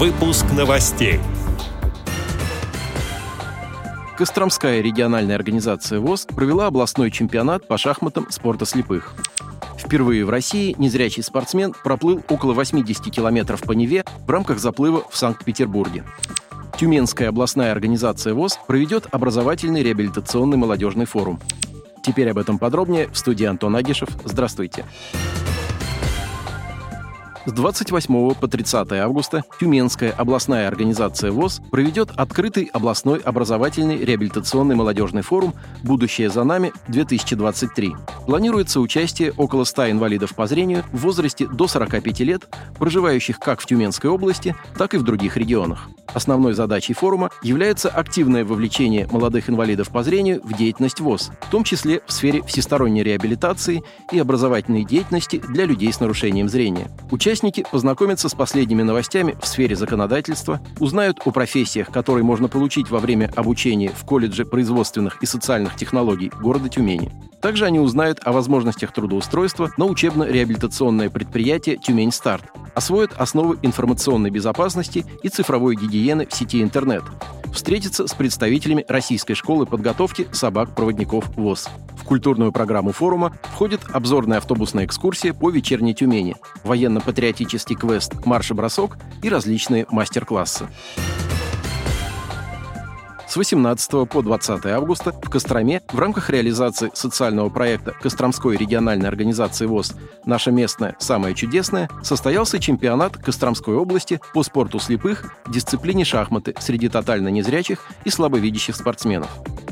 Выпуск новостей. Костромская региональная организация ВОЗ провела областной чемпионат по шахматам спорта слепых. Впервые в России незрячий спортсмен проплыл около 80 километров по Неве в рамках заплыва в Санкт-Петербурге. Тюменская областная организация ВОЗ проведет образовательный реабилитационный молодежный форум. Теперь об этом подробнее в студии Антон Агишев. Здравствуйте. С 28 по 30 августа Тюменская областная организация ВОЗ проведет открытый областной образовательный реабилитационный молодежный форум «Будущее за нами-2023». Планируется участие около 100 инвалидов по зрению в возрасте до 45 лет, проживающих как в Тюменской области, так и в других регионах. Основной задачей форума является активное вовлечение молодых инвалидов по зрению в деятельность ВОЗ, в том числе в сфере всесторонней реабилитации и образовательной деятельности для людей с нарушением зрения. Участники познакомятся с последними новостями в сфере законодательства, узнают о профессиях, которые можно получить во время обучения в колледже производственных и социальных технологий города Тюмени. Также они узнают о возможностях трудоустройства на учебно-реабилитационное предприятие «Тюмень Старт», освоят основы информационной безопасности и цифровой гигиены в сети интернет, встретятся с представителями Российской школы подготовки собак-проводников ВОЗ. Культурную программу форума входит обзорная автобусная экскурсия по вечерней Тюмени, военно-патриотический квест «Марш-бросок» и различные мастер-классы. С 18 по 20 августа в Костроме в рамках реализации социального проекта Костромской региональной организации ВОЗ «Наша местная самая чудесная» состоялся чемпионат Костромской области по спорту слепых в дисциплине шахматы среди тотально незрячих и слабовидящих спортсменов.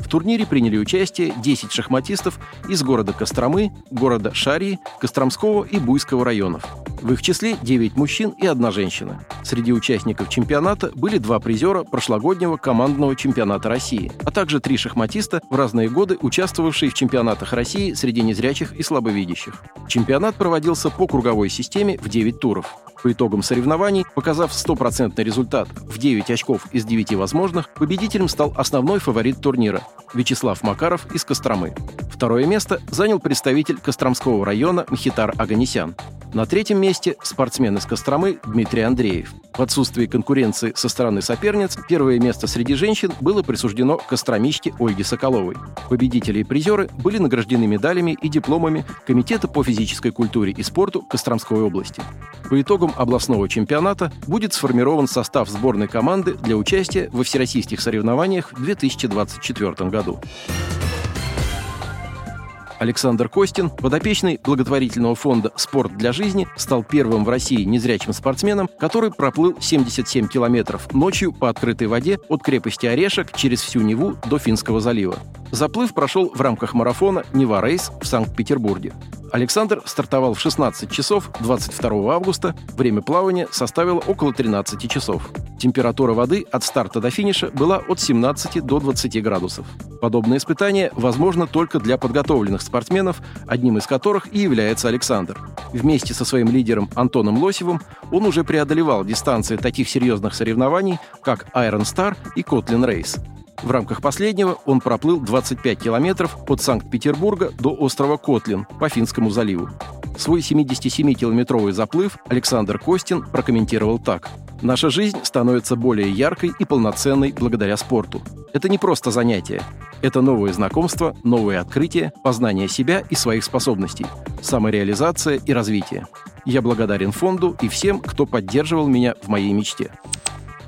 В турнире приняли участие 10 шахматистов из города Костромы, города Шарии, Костромского и Буйского районов. В их числе 9 мужчин и одна женщина. Среди участников чемпионата были два призера прошлогоднего командного чемпионата России, а также три шахматиста в разные годы, участвовавшие в чемпионатах России среди незрячих и слабовидящих. Чемпионат проводился по круговой системе в 9 туров. По итогам соревнований, показав стопроцентный результат в 9 очков из 9 возможных, победителем стал основной фаворит турнира – Вячеслав Макаров из Костромы. Второе место занял представитель Костромского района Мхитар Аганесян. На третьем месте спортсмен из Костромы Дмитрий Андреев. В отсутствии конкуренции со стороны соперниц первое место среди женщин было присуждено костромичке Ольге Соколовой. Победители и призеры были награждены медалями и дипломами Комитета по физической культуре и спорту Костромской области. По итогам областного чемпионата будет сформирован состав сборной команды для участия во всероссийских соревнованиях в 2024 году. Александр Костин, подопечный благотворительного фонда «Спорт для жизни», стал первым в России незрячим спортсменом, который проплыл 77 километров ночью по открытой воде от крепости Орешек через всю Неву до Финского залива. Заплыв прошел в рамках марафона «Нева Рейс» в Санкт-Петербурге. Александр стартовал в 16 часов 22 августа. Время плавания составило около 13 часов. Температура воды от старта до финиша была от 17 до 20 градусов. Подобное испытание возможно только для подготовленных спортсменов, одним из которых и является Александр. Вместе со своим лидером Антоном Лосевым он уже преодолевал дистанции таких серьезных соревнований, как Iron Star и Kotlin Race. В рамках последнего он проплыл 25 километров от Санкт-Петербурга до острова Котлин по Финскому заливу. Свой 77-километровый заплыв Александр Костин прокомментировал так. «Наша жизнь становится более яркой и полноценной благодаря спорту. Это не просто занятие. Это новые знакомства, новые открытия, познание себя и своих способностей, самореализация и развитие. Я благодарен фонду и всем, кто поддерживал меня в моей мечте.